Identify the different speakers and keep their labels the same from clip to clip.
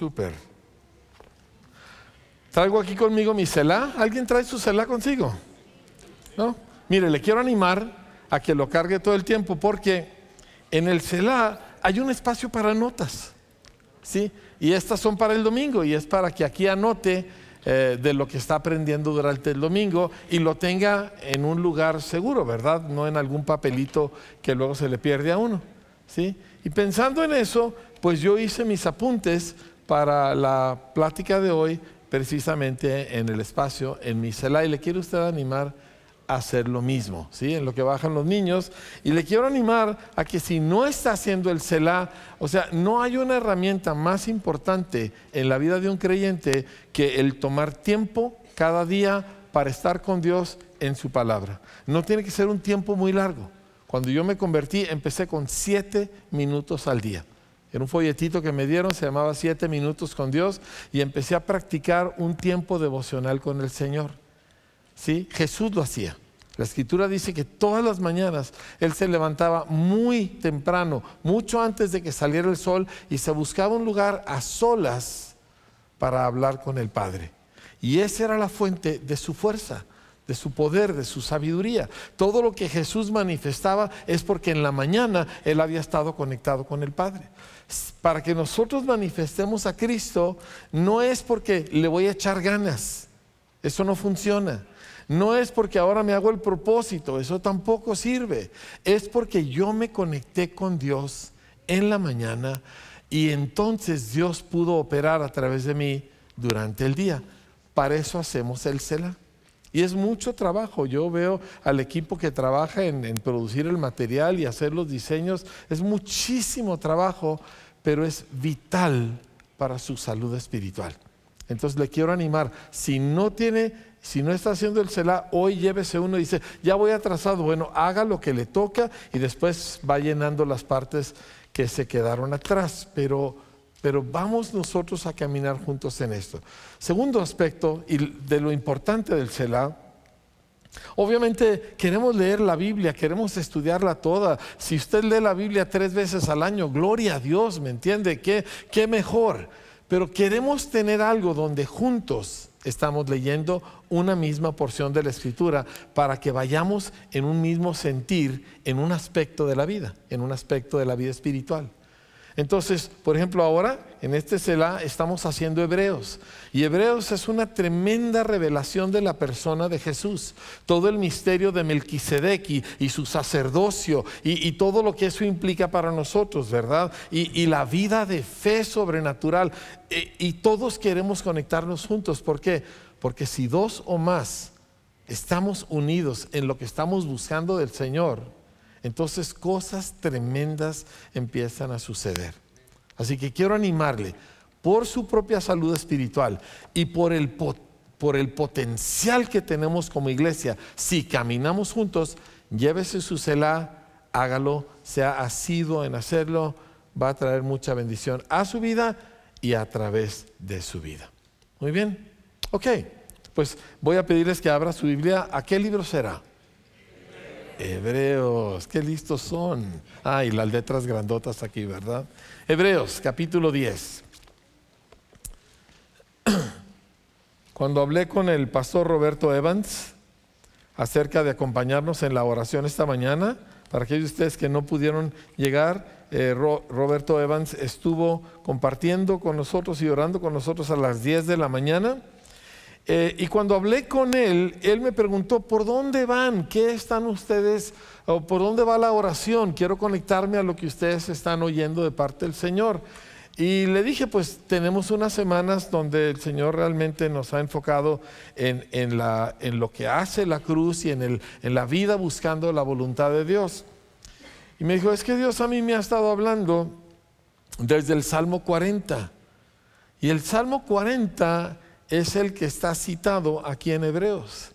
Speaker 1: Súper. Traigo aquí conmigo mi celá. ¿Alguien trae su celá consigo? ¿No? Mire, le quiero animar a que lo cargue todo el tiempo porque en el celá hay un espacio para notas. ¿Sí? Y estas son para el domingo y es para que aquí anote eh, de lo que está aprendiendo durante el domingo y lo tenga en un lugar seguro, ¿verdad? No en algún papelito que luego se le pierde a uno. ¿sí? Y pensando en eso, pues yo hice mis apuntes para la plática de hoy precisamente en el espacio, en mi celá. Y le quiero usted animar a hacer lo mismo, ¿sí? En lo que bajan los niños. Y le quiero animar a que si no está haciendo el celá, o sea, no hay una herramienta más importante en la vida de un creyente que el tomar tiempo cada día para estar con Dios en su palabra. No tiene que ser un tiempo muy largo. Cuando yo me convertí, empecé con siete minutos al día. Era un folletito que me dieron, se llamaba Siete Minutos con Dios, y empecé a practicar un tiempo devocional con el Señor. ¿Sí? Jesús lo hacía. La escritura dice que todas las mañanas Él se levantaba muy temprano, mucho antes de que saliera el sol, y se buscaba un lugar a solas para hablar con el Padre. Y esa era la fuente de su fuerza de su poder, de su sabiduría. Todo lo que Jesús manifestaba es porque en la mañana Él había estado conectado con el Padre. Para que nosotros manifestemos a Cristo, no es porque le voy a echar ganas, eso no funciona. No es porque ahora me hago el propósito, eso tampoco sirve. Es porque yo me conecté con Dios en la mañana y entonces Dios pudo operar a través de mí durante el día. Para eso hacemos el CELA. Y es mucho trabajo. Yo veo al equipo que trabaja en, producir el material y hacer los diseños. Es muchísimo trabajo, pero es vital para su salud espiritual. Entonces le quiero animar, si no tiene, si no está haciendo el CELA, hoy llévese uno y dice, ya voy atrasado, bueno, haga lo que le toca y después va llenando las partes que se quedaron atrás. Pero pero vamos nosotros a caminar juntos en esto. Segundo aspecto, y de lo importante del Selah, obviamente queremos leer la Biblia, queremos estudiarla toda. Si usted lee la Biblia tres veces al año, gloria a Dios, ¿me entiende? ¿Qué, qué mejor? Pero queremos tener algo donde juntos estamos leyendo una misma porción de la escritura para que vayamos en un mismo sentir en un aspecto de la vida, en un aspecto de la vida espiritual. Entonces, por ejemplo, ahora en este Selah estamos haciendo Hebreos. Y Hebreos es una tremenda revelación de la persona de Jesús. Todo el misterio de Melquisedec y, su sacerdocio y, todo lo que eso implica para nosotros, ¿verdad? Y, la vida de fe sobrenatural. E, y todos queremos conectarnos juntos. ¿Por qué? Porque si dos o más estamos unidos en lo que estamos buscando del Señor, entonces cosas tremendas empiezan a suceder. Así que quiero animarle por su propia salud espiritual y por el, por el potencial que tenemos como iglesia. Si caminamos juntos, llévese su celá, hágalo, sea asiduo en hacerlo, va a traer mucha bendición a su vida y a través de su vida. Muy bien, ok, pues voy a pedirles que abra su Biblia. ¿A qué libro será? Hebreos, qué listos son. Ah, las letras grandotas aquí, ¿verdad? Hebreos, capítulo 10. Cuando hablé con el pastor Roberto Evans acerca de acompañarnos en la oración esta mañana, para aquellos de ustedes que no pudieron llegar, eh, Roberto Evans estuvo compartiendo con nosotros y orando con nosotros a las 10 de la mañana. Eh, y cuando hablé con él, él me preguntó, ¿por dónde van? ¿Qué están ustedes? ¿O ¿Por dónde va la oración? Quiero conectarme a lo que ustedes están oyendo de parte del Señor. Y le dije, pues tenemos unas semanas donde el Señor realmente nos ha enfocado en, en, la, en lo que hace la cruz y en, el, en la vida buscando la voluntad de Dios. Y me dijo, es que Dios a mí me ha estado hablando desde el Salmo 40. Y el Salmo 40 es el que está citado aquí en Hebreos.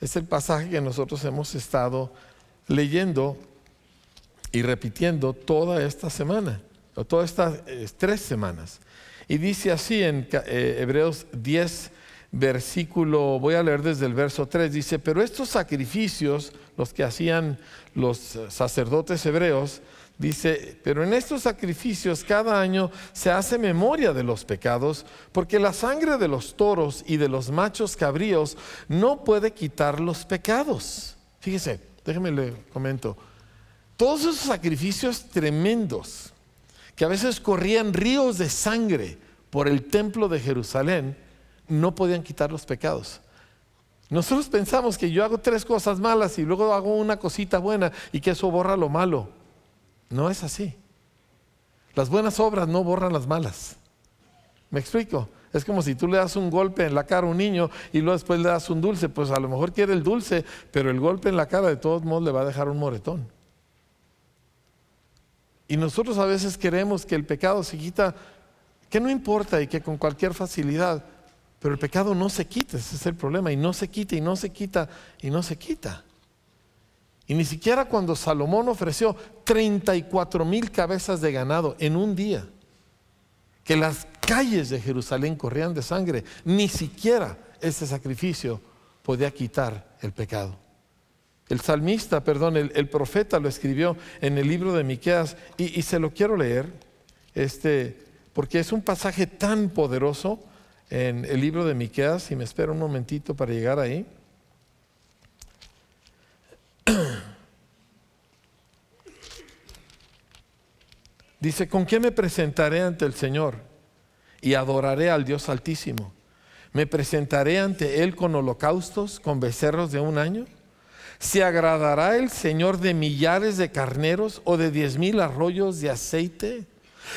Speaker 1: Es el pasaje que nosotros hemos estado leyendo y repitiendo toda esta semana, o todas estas eh, tres semanas. Y dice así en eh, Hebreos 10, versículo, voy a leer desde el verso 3, dice, pero estos sacrificios, los que hacían los sacerdotes hebreos, Dice, pero en estos sacrificios cada año se hace memoria de los pecados, porque la sangre de los toros y de los machos cabríos no puede quitar los pecados. Fíjese, déjeme le comento. Todos esos sacrificios tremendos, que a veces corrían ríos de sangre por el templo de Jerusalén, no podían quitar los pecados. Nosotros pensamos que yo hago tres cosas malas y luego hago una cosita buena y que eso borra lo malo. No es así. Las buenas obras no borran las malas. ¿Me explico? Es como si tú le das un golpe en la cara a un niño y luego después le das un dulce. Pues a lo mejor quiere el dulce, pero el golpe en la cara de todos modos le va a dejar un moretón. Y nosotros a veces queremos que el pecado se quita, que no importa y que con cualquier facilidad, pero el pecado no se quita, ese es el problema, y no se quita y no se quita y no se quita. Y ni siquiera cuando Salomón ofreció 34 mil cabezas de ganado en un día, que las calles de Jerusalén corrían de sangre, ni siquiera ese sacrificio podía quitar el pecado. El salmista, perdón, el, profeta lo escribió en el libro de Miqueas y, y se lo quiero leer, este, porque es un pasaje tan poderoso en el libro de Miqueas, y me espero un momentito para llegar ahí. Dice, ¿con qué me presentaré ante el Señor? Y adoraré al Dios Altísimo. ¿Me presentaré ante Él con holocaustos, con becerros de un año? ¿Se agradará el Señor de millares de carneros o de diez mil arroyos de aceite?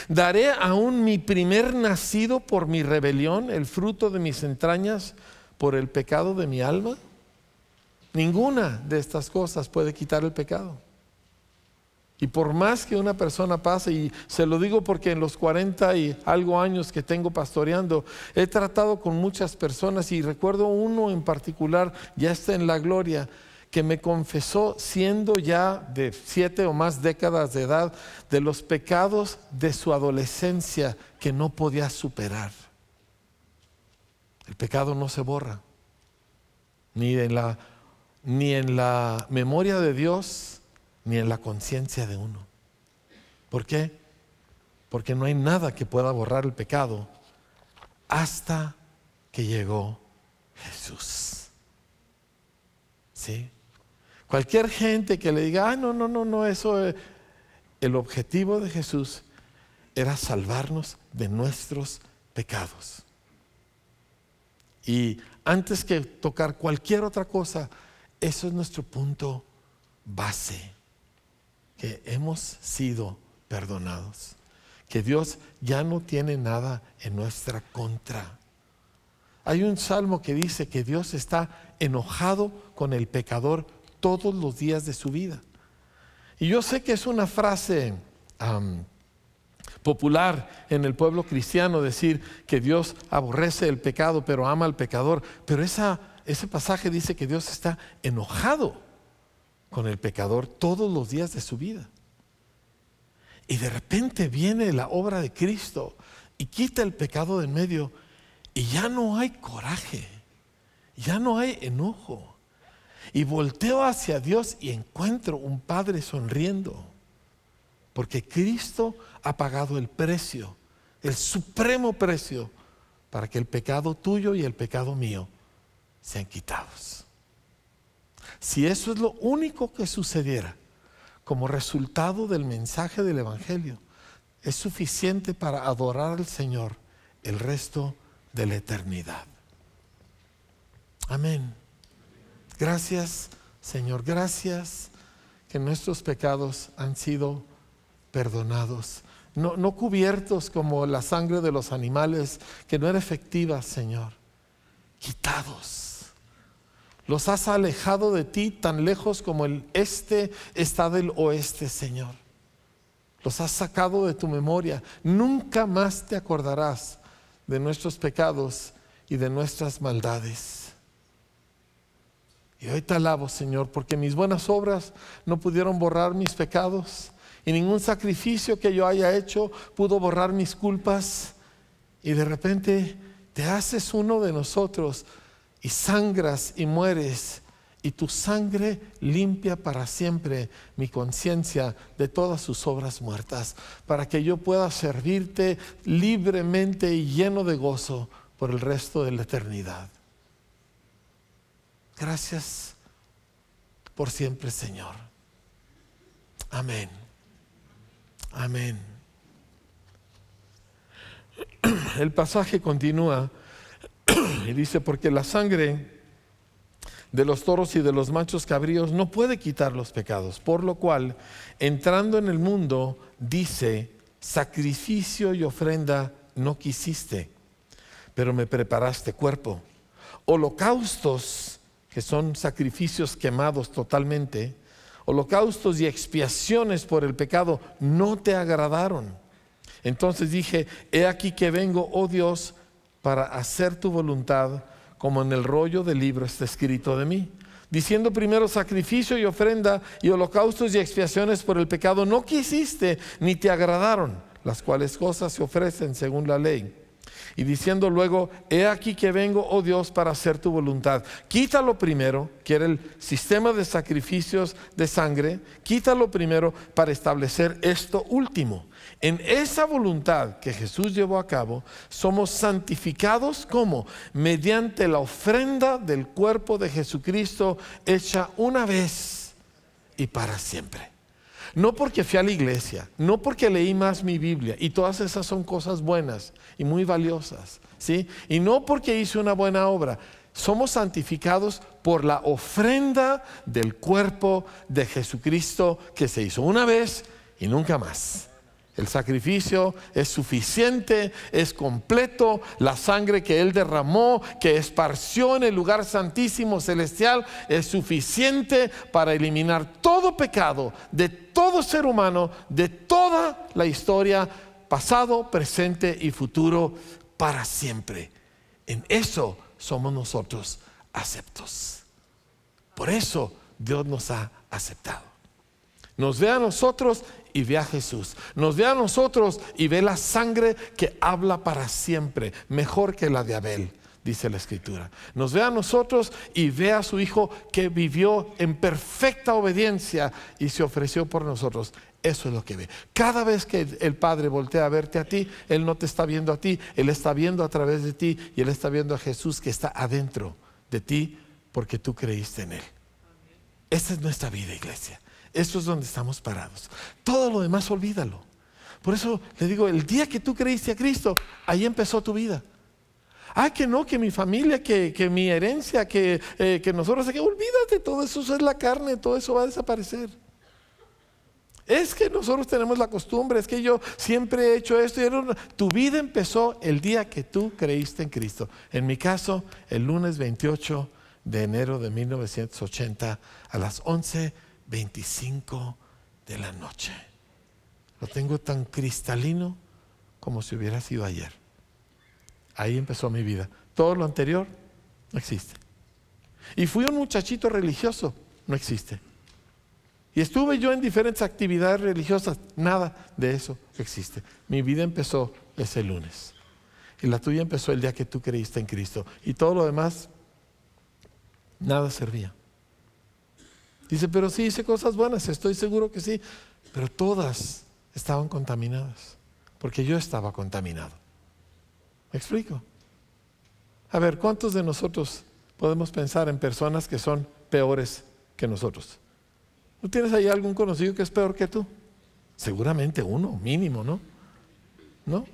Speaker 1: ¿Daré aún mi primer nacido por mi rebelión, el fruto de mis entrañas por el pecado de mi alma? Ninguna de estas cosas puede quitar el pecado. Y por más que una persona pase, y se lo digo porque en los 40 y algo años que tengo pastoreando, he tratado con muchas personas y recuerdo uno en particular, ya está en la gloria, que me confesó siendo ya de siete o más décadas de edad de los pecados de su adolescencia que no podía superar. El pecado no se borra, ni en la, ni en la memoria de Dios, ni en la conciencia de uno. ¿Por qué? Porque no hay nada que pueda borrar el pecado hasta que llegó Jesús. ¿Sí? Cualquier gente que le diga, ah, no, no, no, no, eso, es... el objetivo de Jesús era salvarnos de nuestros pecados. Y antes que tocar cualquier otra cosa, eso es nuestro punto base, que hemos sido perdonados, que Dios ya no tiene nada en nuestra contra. Hay un salmo que dice que Dios está enojado con el pecador todos los días de su vida. Y yo sé que es una frase popular en el pueblo cristiano decir que Dios aborrece el pecado pero ama al pecador, pero ese pasaje dice que Dios está enojado con el pecador todos los días de su vida. Y de repente viene la obra de Cristo y quita el pecado de en medio y ya no hay coraje, ya no hay enojo. Y volteo hacia Dios y encuentro un Padre sonriendo. Porque Cristo ha pagado el precio, el supremo precio, para que el pecado tuyo y el pecado mío sean quitados. Si eso es lo único que sucediera como resultado del mensaje del Evangelio, es suficiente para adorar al Señor el resto de la eternidad. Amén. Gracias, Señor, gracias que nuestros pecados han sido perdonados, no, cubiertos como la sangre de los animales, que no era efectiva, Señor, quitados. Los has alejado de ti tan lejos como el este está del oeste, Señor. Los has sacado de tu memoria. Nunca más te acordarás de nuestros pecados y de nuestras maldades. Y hoy te alabo, Señor, porque mis buenas obras no pudieron borrar mis pecados y ningún sacrificio que yo haya hecho pudo borrar mis culpas. Y de repente te haces uno de nosotros y sangras y mueres y tu sangre limpia para siempre mi conciencia de todas sus obras muertas, para que yo pueda servirte libremente y lleno de gozo por el resto de la eternidad. Gracias por siempre, Señor. Amén. Amén. El pasaje continúa y dice, porque la sangre de los toros y de los machos cabríos no puede quitar los pecados, por lo cual, entrando en el mundo, dice, sacrificio y ofrenda no quisiste, pero me preparaste cuerpo. Holocaustos, que son sacrificios quemados totalmente, holocaustos y expiaciones por el pecado no te agradaron. Entonces dije, he aquí que vengo, oh Dios, para hacer tu voluntad como en el rollo del libro está escrito de mí. Diciendo primero sacrificio y ofrenda y holocaustos y expiaciones por el pecado no quisiste ni te agradaron, las cuales cosas se ofrecen según la ley. Y diciendo luego, he aquí que vengo, oh Dios, para hacer tu voluntad. Quítalo primero, que era el sistema de sacrificios de sangre, quítalo primero para establecer esto último en esa voluntad que Jesús llevó a cabo, somos santificados como mediante la ofrenda del cuerpo de Jesucristo hecha una vez y para siempre. No porque fui a la iglesia, no porque leí más mi Biblia, y todas esas son cosas buenas y muy valiosas, ¿sí? Y no porque hice una buena obra, somos santificados por la ofrenda del cuerpo de Jesucristo que se hizo una vez y nunca más. El sacrificio es suficiente, es completo. La sangre que Él derramó, que esparció en el lugar santísimo celestial, es suficiente para eliminar todo pecado de todo ser humano, de toda la historia, pasado, presente y futuro, para siempre. En eso somos nosotros aceptos. Por eso Dios nos ha aceptado. Nos ve a nosotros y ve a Jesús. Nos ve a nosotros y ve la sangre que habla para siempre, mejor que la de Abel, dice la Escritura. Nos ve a nosotros y ve a su Hijo que vivió en perfecta obediencia y se ofreció por nosotros. Eso es lo que ve. Cada vez que el Padre voltea a verte a ti, Él no te está viendo a ti, Él está viendo a través de ti y Él está viendo a Jesús que está adentro de ti porque tú creíste en Él. Esta es nuestra vida, iglesia. Esto es donde estamos parados. Todo lo demás olvídalo. Por eso le digo, el día que tú creíste a Cristo, ahí empezó tu vida. Ah, que no, que mi familia, que, mi herencia, que, eh, que nosotros, que olvídate, todo eso es la carne, todo eso va a desaparecer. Es que nosotros tenemos la costumbre, es que yo siempre he hecho esto. Y tu vida empezó el día que tú creíste en Cristo. En mi caso, el lunes 28 de enero de 1980 a las 11 25 de la noche. Lo tengo tan cristalino como si hubiera sido ayer. Ahí empezó mi vida. Todo lo anterior no existe. Y fui un muchachito religioso, no existe. Y estuve yo en diferentes actividades religiosas, nada de eso existe. Mi vida empezó ese lunes. Y la tuya empezó el día que tú creíste en Cristo. Y todo lo demás, nada servía. Dice, pero sí hice cosas buenas, estoy seguro que sí, pero todas estaban contaminadas, porque yo estaba contaminado. ¿Me explico? A ver, ¿cuántos de nosotros podemos pensar en personas que son peores que nosotros? ¿No tienes ahí algún conocido que es peor que tú? Seguramente uno, mínimo, ¿no? ¿No?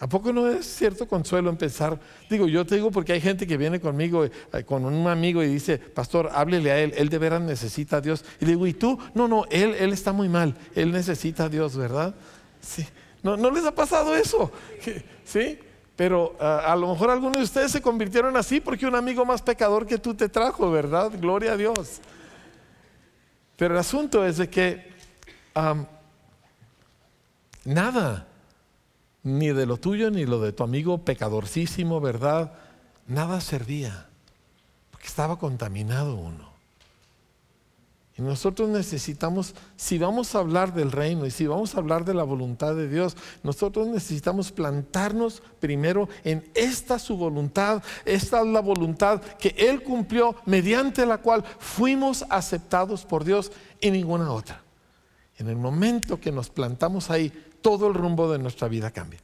Speaker 1: ¿A poco no es cierto consuelo en pensar? Digo, yo te digo porque hay gente que viene conmigo, eh, con un amigo y dice, pastor, háblele a él, él de veras necesita a Dios. Y digo, ¿y tú? No, no, él, él está muy mal, él necesita a Dios, ¿verdad? Sí. ¿No, no les ha pasado eso? ¿Sí? Pero ah, a lo mejor algunos de ustedes se convirtieron así porque un amigo más pecador que tú te trajo, ¿verdad? Gloria a Dios. Pero el asunto es de que nada ni de lo tuyo ni lo de tu amigo pecadorcísimo, ¿verdad? Nada servía, porque estaba contaminado uno. Y nosotros necesitamos, si vamos a hablar del reino y si vamos a hablar de la voluntad de Dios, nosotros necesitamos plantarnos primero en esta su voluntad. Esta es la voluntad que Él cumplió mediante la cual fuimos aceptados por Dios y ninguna otra. En el momento que nos plantamos ahí, todo el rumbo de nuestra vida cambia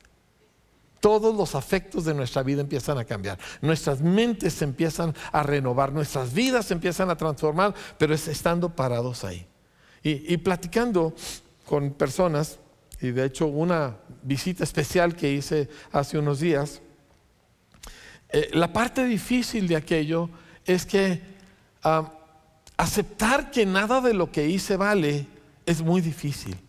Speaker 1: todos los afectos de nuestra vida empiezan a cambiar. Nuestras mentes se empiezan a renovar, nuestras vidas se empiezan a transformar, pero es estando parados ahí. Y, platicando con personas, y de hecho una visita especial que hice hace unos días, eh, la parte difícil de aquello es que ah, aceptar que nada de lo que hice vale es muy difícil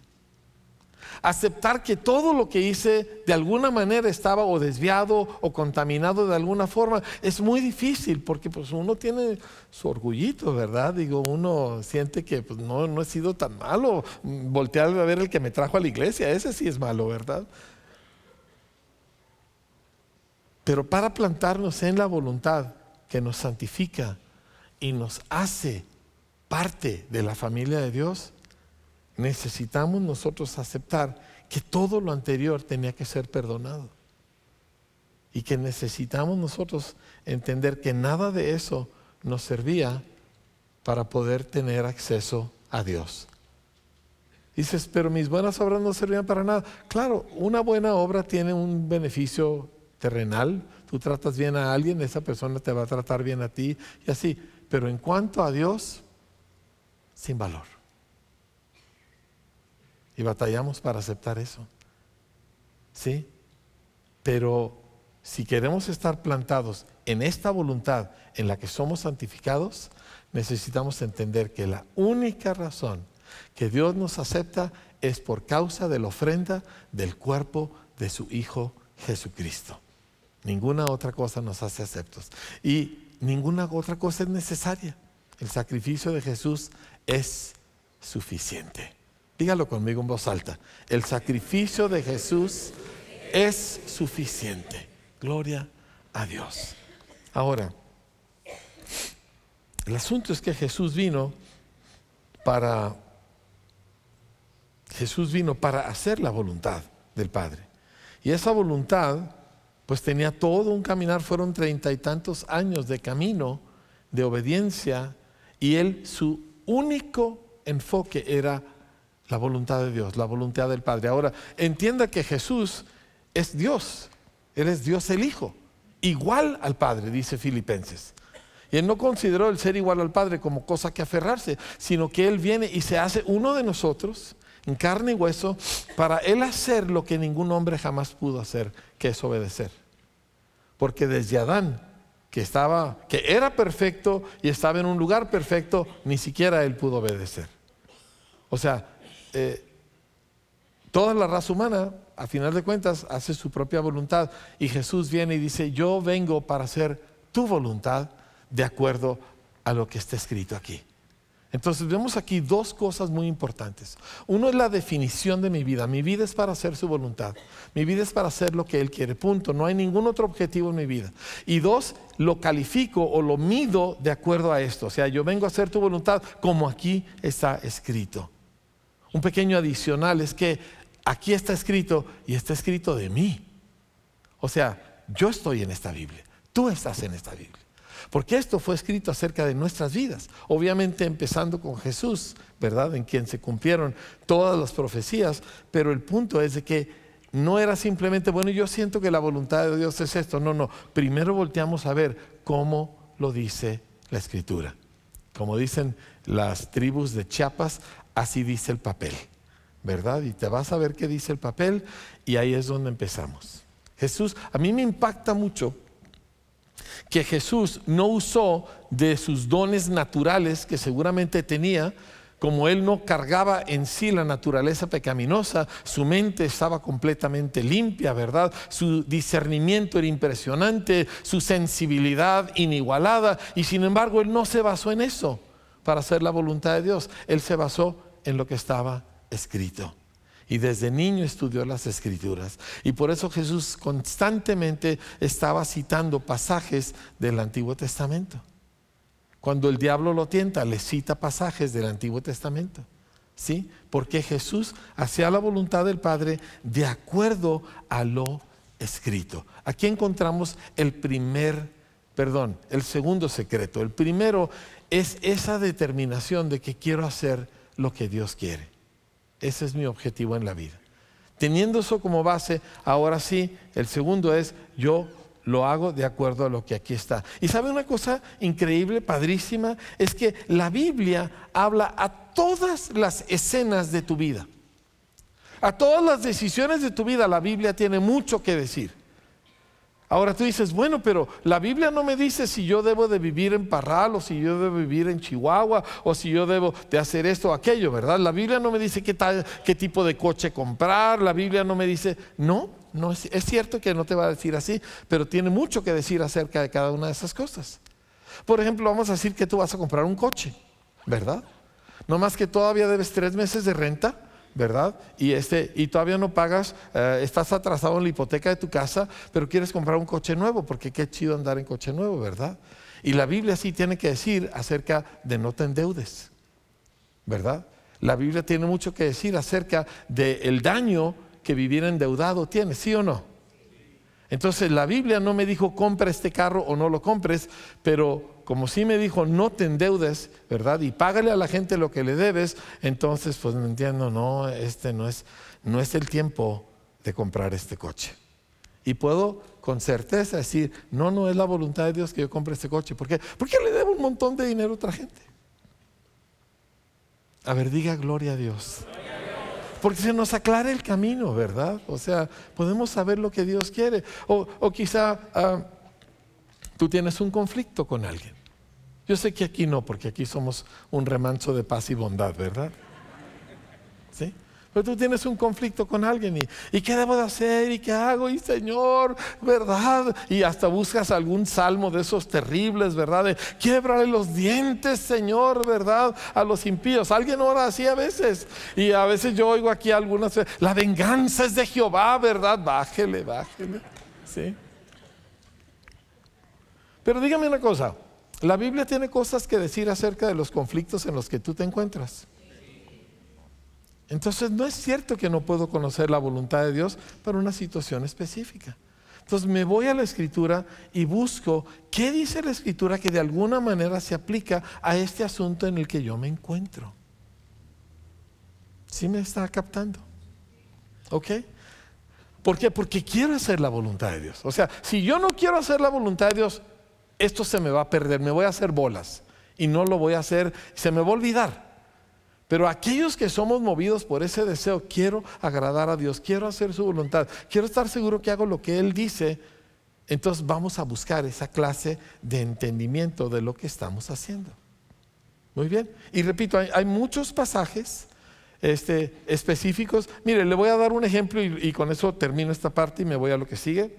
Speaker 1: aceptar que todo lo que hice de alguna manera estaba o desviado o contaminado de alguna forma, es muy difícil porque pues uno tiene su orgullito, ¿verdad? Digo, uno siente que pues, no, no he sido tan malo. Voltear a ver el que me trajo a la iglesia, ese sí es malo, ¿verdad? Pero para plantarnos en la voluntad que nos santifica y nos hace parte de la familia de Dios, necesitamos nosotros aceptar que todo lo anterior tenía que ser perdonado. Y que necesitamos nosotros entender que nada de eso nos servía para poder tener acceso a Dios. Dices, pero mis buenas obras no servían para nada. Claro, una buena obra tiene un beneficio terrenal. Tú tratas bien a alguien, esa persona te va a tratar bien a ti y así. Pero en cuanto a Dios, sin valor. Y batallamos para aceptar eso. ¿Sí? Pero si queremos estar plantados en esta voluntad en la que somos santificados, necesitamos entender que la única razón que Dios nos acepta es por causa de la ofrenda del cuerpo de su Hijo Jesucristo. Ninguna otra cosa nos hace aceptos. Y ninguna otra cosa es necesaria. El sacrificio de Jesús es suficiente. Dígalo conmigo en voz alta. El sacrificio de Jesús es suficiente. Gloria a Dios. Ahora, el asunto es que Jesús vino para Jesús vino para hacer la voluntad del Padre. Y esa voluntad, pues tenía todo un caminar, fueron treinta y tantos años de camino, de obediencia, y él su único enfoque era la voluntad de Dios, la voluntad del Padre. Ahora, entienda que Jesús es Dios. Él es Dios el Hijo, igual al Padre, dice Filipenses. Y él no consideró el ser igual al Padre como cosa que aferrarse, sino que Él viene y se hace uno de nosotros, en carne y hueso, para Él hacer lo que ningún hombre jamás pudo hacer, que es obedecer. Porque desde Adán, que estaba, que era perfecto y estaba en un lugar perfecto, ni siquiera Él pudo obedecer. O sea, eh, toda la raza humana, a final de cuentas, hace su propia voluntad. Y Jesús viene y dice, yo vengo para hacer tu voluntad de acuerdo a lo que está escrito aquí. Entonces vemos aquí dos cosas muy importantes. Uno es la definición de mi vida. Mi vida es para hacer su voluntad. Mi vida es para hacer lo que Él quiere. Punto. No hay ningún otro objetivo en mi vida. Y dos, lo califico o lo mido de acuerdo a esto. O sea, yo vengo a hacer tu voluntad como aquí está escrito. Un pequeño adicional es que aquí está escrito y está escrito de mí. O sea, yo estoy en esta Biblia, tú estás en esta Biblia. Porque esto fue escrito acerca de nuestras vidas. Obviamente empezando con Jesús, ¿verdad? En quien se cumplieron todas las profecías. Pero el punto es de que no era simplemente, bueno, yo siento que la voluntad de Dios es esto. No, no. Primero volteamos a ver cómo lo dice la Escritura. Como dicen las tribus de Chiapas, así dice el papel, ¿verdad? Y te vas a ver qué dice el papel y ahí es donde empezamos. Jesús, a mí me impacta mucho que Jesús no usó de sus dones naturales que seguramente tenía, como él no cargaba en sí la naturaleza pecaminosa, su mente estaba completamente limpia, ¿verdad? Su discernimiento era impresionante, su sensibilidad inigualada, y sin embargo él no se basó en eso para hacer la voluntad de Dios, él se basó en lo que estaba escrito. Y desde niño estudió las escrituras. Y por eso Jesús constantemente estaba citando pasajes del Antiguo Testamento. Cuando el diablo lo tienta, le cita pasajes del Antiguo Testamento. ¿Sí? Porque Jesús hacía la voluntad del Padre de acuerdo a lo escrito. Aquí encontramos el primer, perdón, el segundo secreto. El primero es esa determinación de que quiero hacer lo que Dios quiere. Ese es mi objetivo en la vida. Teniendo eso como base, ahora sí, el segundo es yo lo hago de acuerdo a lo que aquí está. Y sabe una cosa increíble, padrísima, es que la Biblia habla a todas las escenas de tu vida. A todas las decisiones de tu vida la Biblia tiene mucho que decir. Ahora tú dices, bueno, pero la Biblia no me dice si yo debo de vivir en Parral o si yo debo vivir en Chihuahua o si yo debo de hacer esto o aquello, ¿verdad? La Biblia no me dice qué, tal, qué tipo de coche comprar, la Biblia no me dice, no, no es, es cierto que no te va a decir así, pero tiene mucho que decir acerca de cada una de esas cosas. Por ejemplo, vamos a decir que tú vas a comprar un coche, ¿verdad? No más que todavía debes tres meses de renta ¿verdad? Y, este, y todavía no pagas, eh, estás atrasado en la hipoteca de tu casa, pero quieres comprar un coche nuevo, porque qué chido andar en coche nuevo, ¿verdad? Y la Biblia sí tiene que decir acerca de no te endeudes, ¿verdad? La Biblia tiene mucho que decir acerca del daño que vivir endeudado tiene, ¿sí o no? Entonces la Biblia no me dijo compra este carro o no lo compres, pero como sí me dijo no te endeudes, ¿verdad? Y págale a la gente lo que le debes, entonces pues me entiendo, no, este no es, no es el tiempo de comprar este coche. Y puedo con certeza decir, no, no es la voluntad de Dios que yo compre este coche. ¿Por qué? Porque le debo un montón de dinero a otra gente. A ver, diga gloria a Dios porque se nos aclara el camino, ¿verdad? O sea, podemos saber lo que Dios quiere. O, quizá ah, tú tienes un conflicto con alguien. Yo sé que aquí no, porque aquí somos un remanso de paz y bondad, ¿verdad? ¿Sí? Pero tú tienes un conflicto con alguien y, ¿qué debo de hacer? ¿Y qué hago? Y Señor, ¿verdad? Y hasta buscas algún salmo de esos terribles, ¿verdad? De los dientes, Señor, ¿verdad? A los impíos. Alguien ora así a veces. Y a veces yo oigo aquí algunas, la venganza es de Jehová, ¿verdad? Bájele, bájele. ¿Sí? Pero dígame una cosa, la Biblia tiene cosas que decir acerca de los conflictos en los que tú te encuentras. Entonces no es cierto que no puedo conocer la voluntad de Dios para una situación específica. Entonces me voy a la escritura y busco qué dice la escritura que de alguna manera se aplica a este asunto en el que yo me encuentro. ¿Sí me está captando? ¿Ok? ¿Por qué? Porque quiero hacer la voluntad de Dios. O sea, si yo no quiero hacer la voluntad de Dios, esto se me va a perder, me voy a hacer bolas y no lo voy a hacer, se me va a olvidar. Pero aquellos que somos movidos por ese deseo, quiero agradar a Dios, quiero hacer su voluntad, quiero estar seguro que hago lo que Él dice, entonces vamos a buscar esa clase de entendimiento de lo que estamos haciendo. Muy bien. Y repito, hay, muchos pasajes este, específicos. Mire, le voy a dar un ejemplo y, y con eso termino esta parte y me voy a lo que sigue.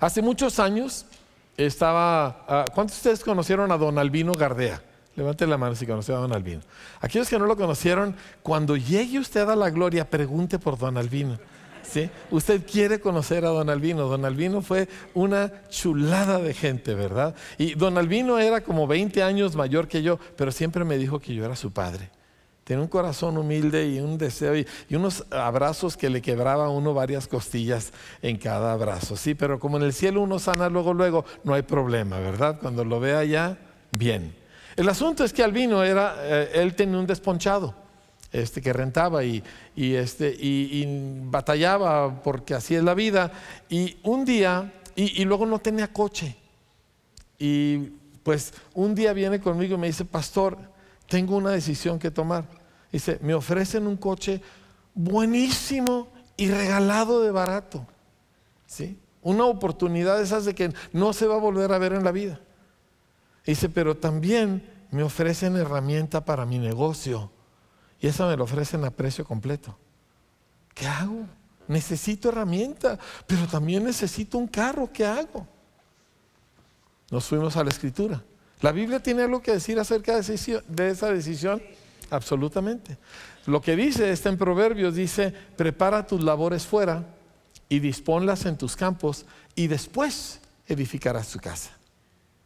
Speaker 1: Hace muchos años estaba, ah, ¿cuántos de ustedes conocieron a don Albino Gardea? Levante la mano si conoció a don Albino. Aquellos que no lo conocieron, cuando llegue usted a la gloria, pregunte por don Albino. ¿Sí? Usted quiere conocer a don Albino. Don Albino fue una chulada de gente, ¿verdad? Y don Albino era como 20 años mayor que yo, pero siempre me dijo que yo era su padre. Tiene un corazón humilde y un deseo y, y, unos abrazos que le quebraba a uno varias costillas en cada abrazo. Sí, pero como en el cielo uno sana luego, luego, no hay problema, ¿verdad? Cuando lo vea ya, bien. El asunto es que Albino era, eh, él tenía un desponchado. Este, que rentaba y, este, y, batallaba porque así es la vida. Y un día, y, luego no tenía coche. Y pues un día viene conmigo y me dice, pastor, tengo una decisión que tomar. Dice, me ofrecen un coche buenísimo y regalado de barato. ¿Sí? Una oportunidad esas de que no se va a volver a ver en la vida. Dice, pero también me ofrecen herramienta para mi negocio y esa me lo ofrecen a precio completo. ¿Qué hago? Necesito herramienta, pero también necesito un carro. ¿Qué hago? Nos fuimos a la escritura. ¿La Biblia tiene algo que decir acerca de esa decisión? Absolutamente. Lo que dice está en Proverbios, dice, prepara tus labores fuera y disponlas en tus campos y después edificarás tu casa.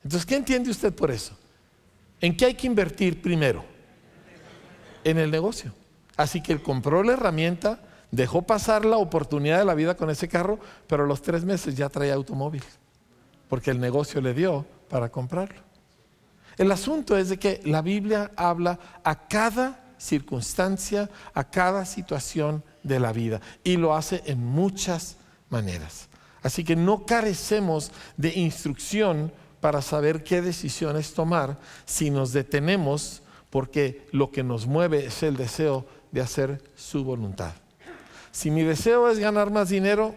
Speaker 1: Entonces, ¿qué entiende usted por eso? ¿En qué hay que invertir primero? En el negocio. Así que él compró la herramienta, dejó pasar la oportunidad de la vida con ese carro, pero a los tres meses ya traía automóvil, porque el negocio le dio para comprarlo. El asunto es de que la Biblia habla a cada circunstancia, a cada situación de la vida y lo hace en muchas maneras. Así que no carecemos de instrucción para saber qué decisiones tomar si nos detenemos porque lo que nos mueve es el deseo de hacer su voluntad. Si mi deseo es ganar más dinero,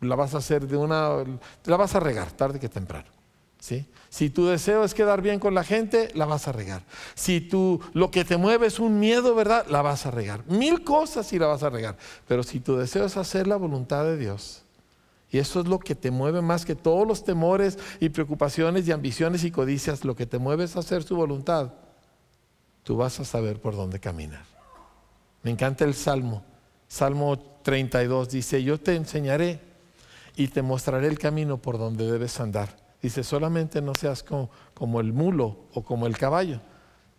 Speaker 1: la vas a hacer de una, la vas a regar tarde que temprano. ¿sí? Si tu deseo es quedar bien con la gente, la vas a regar. Si tú lo que te mueve es un miedo, ¿verdad? La vas a regar. Mil cosas y la vas a regar. Pero si tu deseo es hacer la voluntad de Dios, y eso es lo que te mueve más que todos los temores y preocupaciones y ambiciones y codicias, lo que te mueve es hacer su voluntad, tú vas a saber por dónde caminar. Me encanta el Salmo. Salmo 32 dice, yo te enseñaré y te mostraré el camino por donde debes andar. Dice, solamente no seas como, el mulo o como el caballo.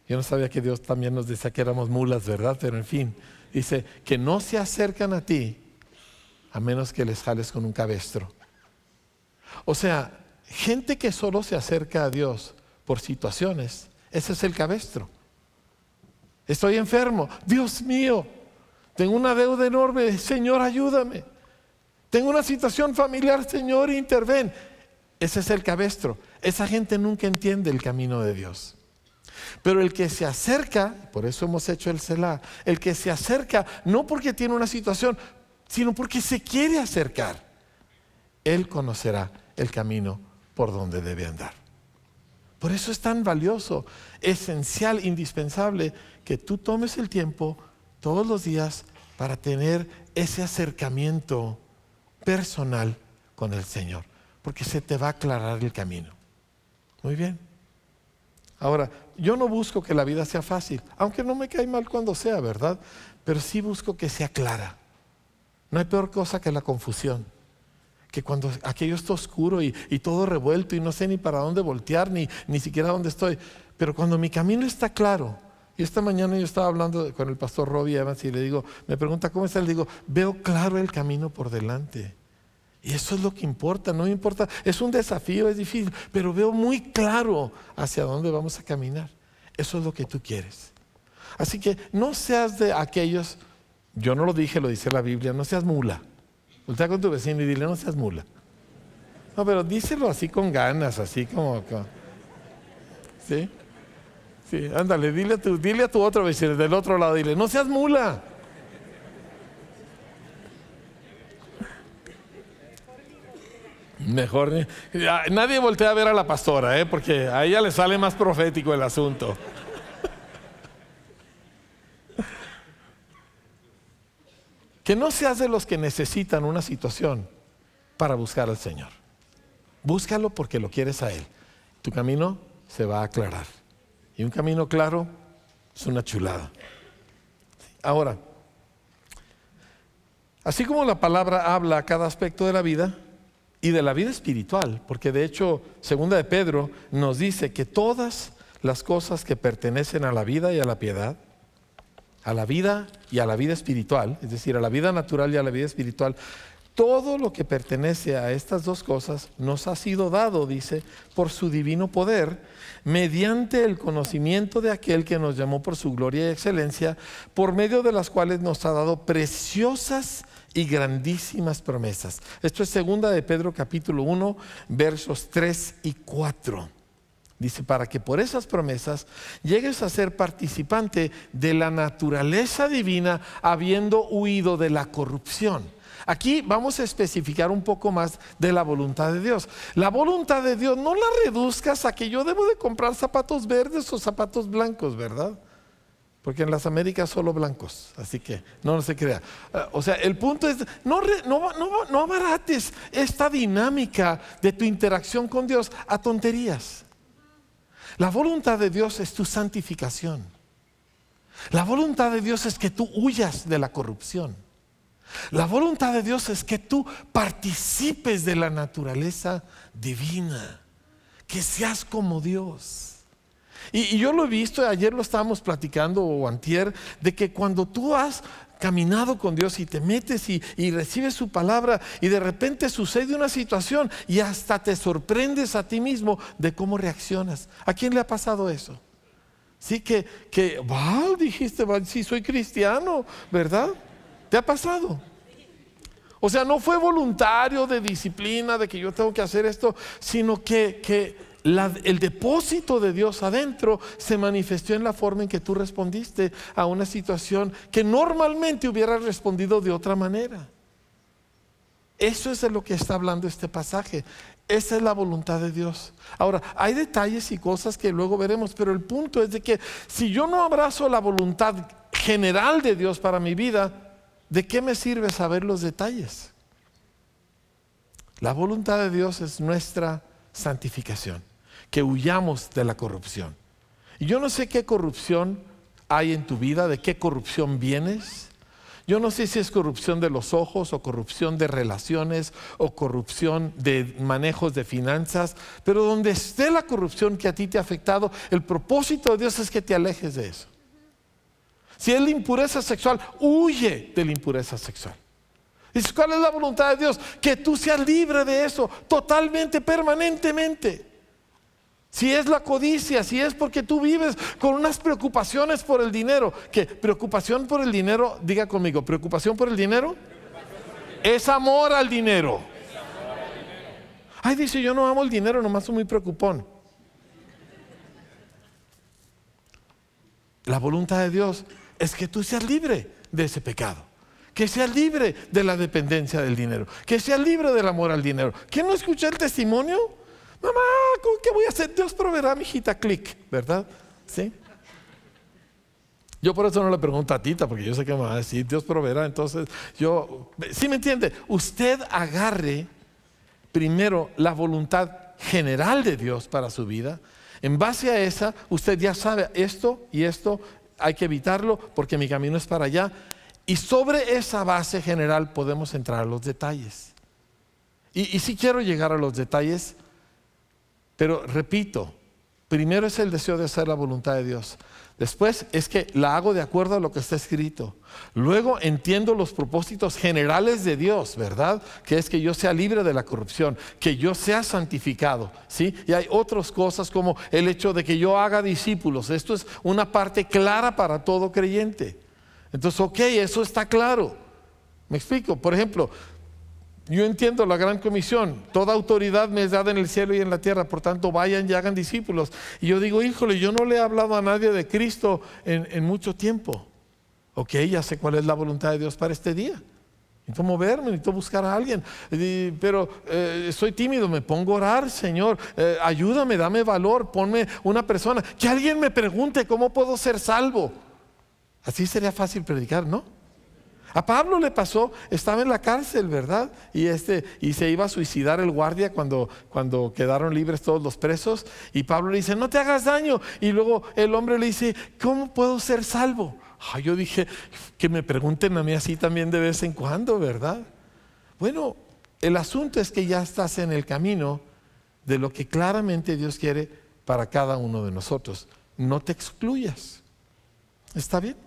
Speaker 1: Yo no sabía que Dios también nos decía que éramos mulas, ¿verdad? Pero en fin, dice, que no se acercan a ti a menos que les jales con un cabestro. O sea, gente que solo se acerca a Dios por situaciones, ese es el cabestro. Estoy enfermo, Dios mío, tengo una deuda enorme, Señor, ayúdame. Tengo una situación familiar, Señor, interven. Ese es el cabestro. Esa gente nunca entiende el camino de Dios. Pero el que se acerca, por eso hemos hecho el Selah, el que se acerca no porque tiene una situación, sino porque se quiere acercar, él conocerá el camino por donde debe andar. Por eso es tan valioso, esencial, indispensable que tú tomes el tiempo todos los días para tener ese acercamiento personal con el Señor porque se te va a aclarar el camino. Muy bien. Ahora, yo no busco que la vida sea fácil, aunque no me cae mal cuando sea, ¿verdad? Pero sí busco que sea clara. No hay peor cosa que la confusión. Que cuando aquello está oscuro y, todo revuelto y no sé ni para dónde voltear, ni, ni siquiera dónde estoy. Pero cuando mi camino está claro, y esta mañana yo estaba hablando con el pastor Robbie Evans y le digo, me pregunta cómo está, le digo, veo claro el camino por delante. Y eso es lo que importa, no importa, es un desafío, es difícil, pero veo muy claro hacia dónde vamos a caminar. Eso es lo que tú quieres. Así que no seas de aquellos, yo no lo dije, lo dice la Biblia, no seas mula. Voltea con tu vecino y dile, no seas mula. No, pero díselo así con ganas, así como... ¿Sí? Sí, ándale, dile a, tu, dile a tu otro vecino del otro lado, dile, no seas mula. Mejor nadie voltea a ver a la pastora, ¿eh? porque a ella le sale más profético el asunto. que no seas de los que necesitan una situación para buscar al Señor. Búscalo porque lo quieres a Él. Tu camino se va a aclarar. Y un camino claro es una chulada. Ahora, así como la palabra habla a cada aspecto de la vida, y de la vida espiritual, porque de hecho, segunda de Pedro nos dice que todas las cosas que pertenecen a la vida y a la piedad, a la vida y a la vida espiritual, es decir, a la vida natural y a la vida espiritual, todo lo que pertenece a estas dos cosas nos ha sido dado, dice, por su divino poder, mediante el conocimiento de aquel que nos llamó por su gloria y excelencia, por medio de las cuales nos ha dado preciosas y grandísimas promesas. Esto es segunda de Pedro capítulo 1, versos 3 y 4. Dice, para que por esas promesas llegues a ser participante de la naturaleza divina, habiendo huido de la corrupción. Aquí vamos a especificar un poco más de la voluntad de Dios. La voluntad de Dios no la reduzcas a que yo debo de comprar zapatos verdes o zapatos blancos, ¿verdad? Porque en las Américas solo blancos, así que no, se crea. Ah, o sea, el punto es, no, no, no, no abarates esta dinámica de tu interacción con Dios a tonterías. La voluntad de Dios es tu santificación. La voluntad de Dios es que tú huyas de la corrupción. La voluntad de Dios es que tú participes de la naturaleza divina, que seas como Dios. Y, yo lo he visto, ayer lo estábamos platicando o antier, de que cuando tú has caminado con Dios y te metes y, y, recibes su palabra y de repente sucede una situación y hasta te sorprendes a ti mismo de cómo reaccionas. ¿A quién le ha pasado eso? Sí, que, que wow, dijiste, sí, soy cristiano, ¿verdad? ¿Te ha pasado? O sea, no fue voluntario de disciplina, de que yo tengo que hacer esto, sino que, que el depósito de Dios adentro se manifestó en la forma en que tú respondiste a una situación que normalmente hubieras respondido de otra manera. Eso es de lo que está hablando este pasaje. Esa es la voluntad de Dios. Ahora, hay detalles y cosas que luego veremos, pero el punto es de que si yo no abrazo la voluntad general de Dios para mi vida, ¿de qué me sirve saber los detalles? La voluntad de Dios es nuestra santificación, que huyamos de la corrupción. Y yo no sé qué corrupción hay en tu vida, de qué corrupción vienes. Yo no sé si es corrupción de los ojos o corrupción de relaciones o corrupción de manejos de finanzas, pero donde esté la corrupción que a ti te ha afectado, el propósito de Dios es que te alejes de eso. Si es la impureza sexual, huye de la impureza sexual. ¿Y cuál es la voluntad de Dios? Que tú seas libre de eso, totalmente, permanentemente. Si es la codicia, si es porque tú vives con unas preocupaciones por el dinero, que preocupación por el dinero, diga conmigo, preocupación por el dinero es amor al dinero. Ay, dice, yo no amo el dinero, nomás soy muy preocupón. La voluntad de Dios es que tú seas libre de ese pecado. Que seas libre de la dependencia del dinero. Que seas libre del amor al dinero. ¿Quién no escucha el testimonio? Mamá, ¿qué voy a hacer? Dios proveerá, mi hijita, clic, ¿verdad? ¿Sí? Yo por eso no le pregunto a Tita, porque yo sé que me va a decir, Dios proveerá. Entonces, yo, ¿sí me entiende? Usted agarre primero la voluntad general de Dios para su vida. En base a esa, usted ya sabe esto y esto hay que evitarlo porque mi camino es para allá. Y sobre esa base general podemos entrar a los detalles. Y, y si quiero llegar a los detalles, pero repito, primero es el deseo de hacer la voluntad de Dios. Después es que la hago de acuerdo a lo que está escrito. Luego entiendo los propósitos generales de Dios, ¿verdad? Que es que yo sea libre de la corrupción, que yo sea santificado, ¿sí? Y hay otras cosas como el hecho de que yo haga discípulos. Esto es una parte clara para todo creyente. Entonces, ok, eso está claro. Me explico. Por ejemplo, yo entiendo la gran comisión. Toda autoridad me es dada en el cielo y en la tierra. Por tanto, vayan y hagan discípulos. Y yo digo, híjole, yo no le he hablado a nadie de Cristo en, mucho tiempo. Ok, ya sé cuál es la voluntad de Dios para este día. Necesito moverme, necesito buscar a alguien. pero eh, soy tímido, me pongo a orar, Señor. Eh, ayúdame, dame valor, ponme una persona. Que alguien me pregunte cómo puedo ser salvo. Así sería fácil predicar, ¿no? A Pablo le pasó, estaba en la cárcel, ¿verdad? Y, este, y se iba a suicidar el guardia cuando, cuando quedaron libres todos los presos. Y Pablo le dice, no te hagas daño. Y luego el hombre le dice, ¿cómo puedo ser salvo? yo dije, que me pregunten a mí así también de vez en cuando, ¿verdad? Bueno, el asunto es que ya estás en el camino de lo que claramente Dios quiere para cada uno de nosotros. No te excluyas. ¿Está bien?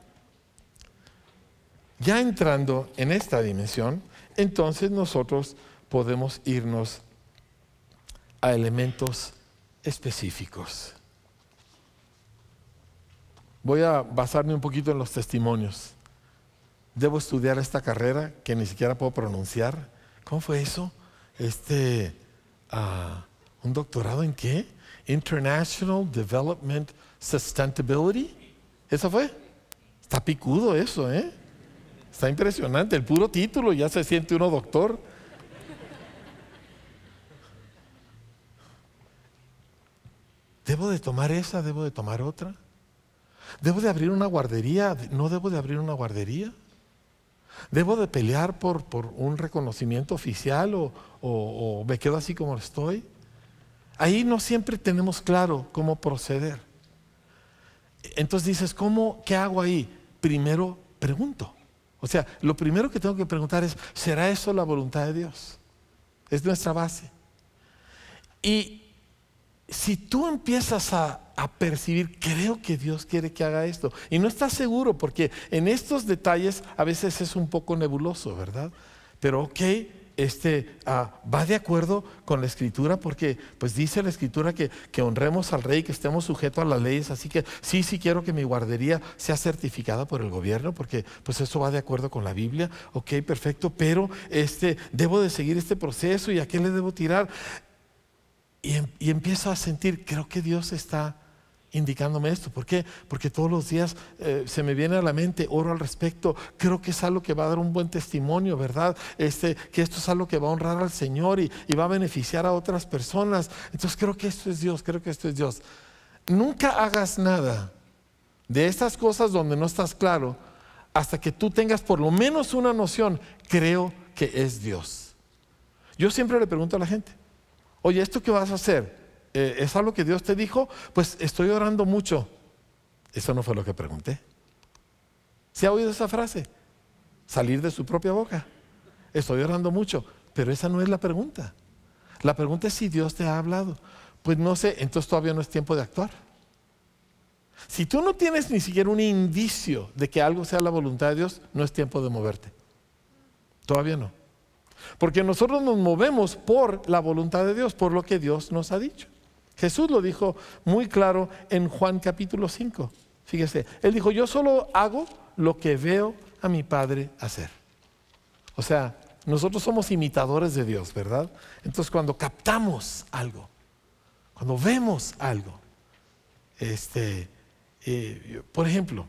Speaker 1: Ya entrando en esta dimensión, entonces nosotros podemos irnos a elementos específicos. Voy a basarme un poquito en los testimonios. Debo estudiar esta carrera que ni siquiera puedo pronunciar. ¿Cómo fue eso? Este, ah, ¿Un doctorado en qué? International Development Sustainability. ¿Eso fue? Está picudo eso, ¿eh? Está impresionante, el puro título ya se siente uno doctor. ¿Debo de tomar esa? ¿Debo de tomar otra? ¿Debo de abrir una guardería? ¿No debo de abrir una guardería? ¿Debo de pelear por, por un reconocimiento oficial o, o me quedo así como estoy? Ahí no siempre tenemos claro cómo proceder. Entonces dices, ¿cómo, ¿qué hago ahí? Primero pregunto. O sea, lo primero que tengo que preguntar es, ¿será eso la voluntad de Dios? Es nuestra base. Y si tú empiezas a, percibir, creo que Dios quiere que haga esto, y no estás seguro, porque en estos detalles a veces es un poco nebuloso, ¿verdad? Pero ok, este, ah, va de acuerdo con la escritura, porque pues dice la escritura que, que, honremos al rey, que estemos sujetos a las leyes, así que sí, sí quiero que mi guardería sea certificada por el gobierno, porque pues eso va de acuerdo con la Biblia, ok, perfecto, pero este, debo de seguir este proceso y a qué le debo tirar. Em, y, empiezo a sentir, creo que Dios está indicándome esto. ¿Por qué? Porque todos los días eh, se me viene a la mente, oro al respecto, creo que es algo que va a dar un buen testimonio, ¿verdad? Este, que esto es algo que va a honrar al Señor y, y va a beneficiar a otras personas. Entonces creo que esto es Dios, creo que esto es Dios. Nunca hagas nada de estas cosas donde no estás claro hasta que tú tengas por lo menos una noción, creo que es Dios. Yo siempre le pregunto a la gente, oye, ¿esto qué vas a hacer? Eh, ¿Es algo que Dios te dijo? Pues estoy orando mucho. Eso no fue lo que pregunté. ¿Se ha oído esa frase? Salir de su propia boca. Estoy orando mucho, pero esa no es la pregunta. La pregunta es si Dios te ha hablado. Pues no sé, entonces todavía no es tiempo de actuar. Si tú no tienes ni siquiera un indicio de que algo sea la voluntad de Dios, no es tiempo de moverte. Todavía no. Porque nosotros nos movemos por la voluntad de Dios, por lo que Dios nos ha dicho. Jesús lo dijo muy claro en Juan capítulo 5. Fíjese, él dijo, yo solo hago lo que veo a mi Padre hacer. O sea, nosotros somos imitadores de Dios, ¿verdad? Entonces cuando captamos algo, cuando vemos algo, este, eh, por ejemplo,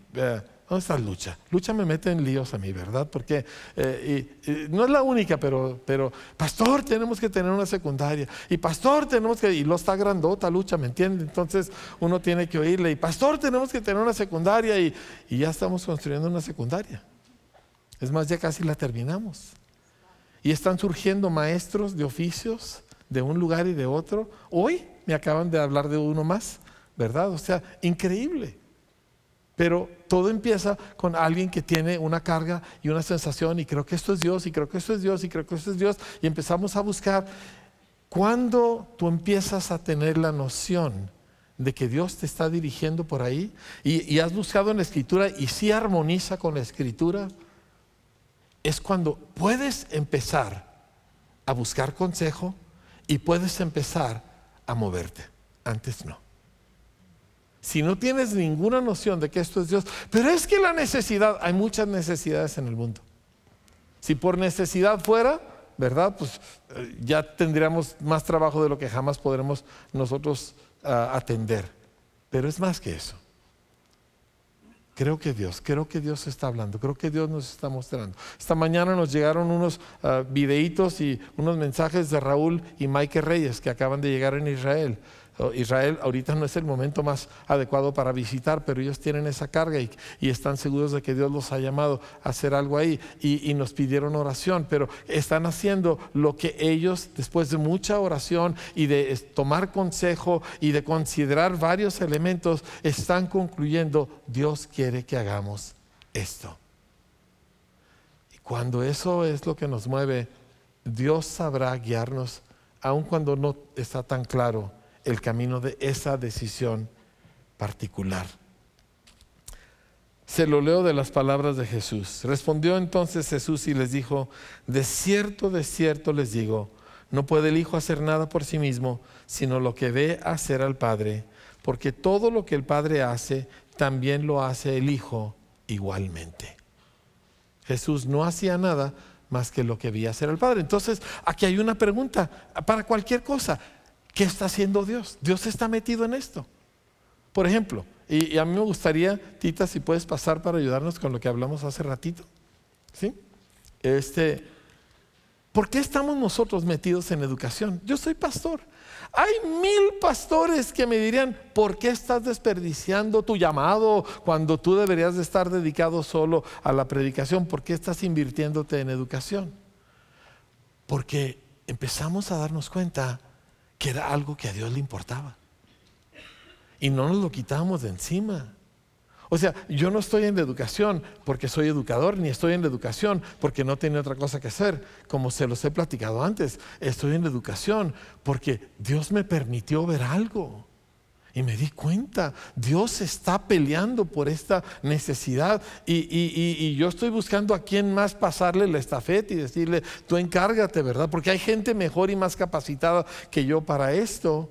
Speaker 1: ¿Dónde está Lucha? Lucha me mete en líos a mí, ¿verdad? Porque eh, no es la única, pero, pero, pastor, tenemos que tener una secundaria. Y pastor, tenemos que, y lo está grandota Lucha, ¿me entiende? Entonces uno tiene que oírle. Y pastor, tenemos que tener una secundaria. Y ya estamos construyendo una secundaria. Es más, ya casi la terminamos. Y están surgiendo maestros de oficios de un lugar y de otro. Hoy me acaban de hablar de uno más, ¿verdad? O sea, increíble. Pero todo empieza con alguien que tiene una carga y una sensación y creo que esto es Dios y creo que esto es Dios y creo que esto es Dios y empezamos a buscar. Cuando tú empiezas a tener la noción de que Dios te está dirigiendo por ahí y, has buscado en la escritura y si armoniza con la escritura, es cuando puedes empezar a buscar consejo y puedes empezar a moverte. Antes no si no tienes ninguna noción de que esto es Dios, pero es que la necesidad, hay muchas necesidades en el mundo. Si por necesidad fuera, ¿verdad? Pues eh, ya tendríamos más trabajo de lo que jamás podremos nosotros ah, atender. Pero es más que eso. Creo que Dios, creo que Dios está hablando, creo que Dios nos está mostrando. Esta mañana nos llegaron unos uh, videitos y unos mensajes de Raúl y Mike Reyes que acaban de llegar en Israel. Israel ahorita no es el momento más adecuado para visitar, pero ellos tienen esa carga y, están seguros de que Dios los ha llamado a hacer algo ahí y, nos pidieron oración, pero están haciendo lo que ellos, después de mucha oración y de tomar consejo y de considerar varios elementos, están concluyendo, Dios quiere que hagamos esto. Y cuando eso es lo que nos mueve, Dios sabrá guiarnos, aun cuando no está tan claro el camino de esa decisión particular. Se lo leo de las palabras de Jesús. Respondió entonces Jesús y les dijo, de cierto, de cierto les digo, no puede el Hijo hacer nada por sí mismo, sino lo que ve hacer al Padre, porque todo lo que el Padre hace, también lo hace el Hijo igualmente. Jesús no hacía nada más que lo que veía hacer al Padre. Entonces, aquí hay una pregunta para cualquier cosa. ¿Qué está haciendo Dios? Dios está metido en esto. Por ejemplo, y, a mí me gustaría, Tita, si puedes pasar para ayudarnos con lo que hablamos hace ratito. ¿Sí? Este, ¿Por qué estamos nosotros metidos en educación? Yo soy pastor. Hay mil pastores que me dirían, ¿por qué estás desperdiciando tu llamado cuando tú deberías de estar dedicado solo a la predicación? ¿Por qué estás invirtiéndote en educación? Porque empezamos a darnos cuenta que era algo que a Dios le importaba. Y no nos lo quitábamos de encima. O sea, yo no estoy en la educación porque soy educador, ni estoy en la educación porque no tiene otra cosa que hacer, como se los he platicado antes. Estoy en la educación porque Dios me permitió ver algo. Y me di cuenta, Dios está peleando por esta necesidad y, y, yo estoy buscando a quién más pasarle la estafeta y decirle, tú encárgate, ¿verdad? Porque hay gente mejor y más capacitada que yo para esto.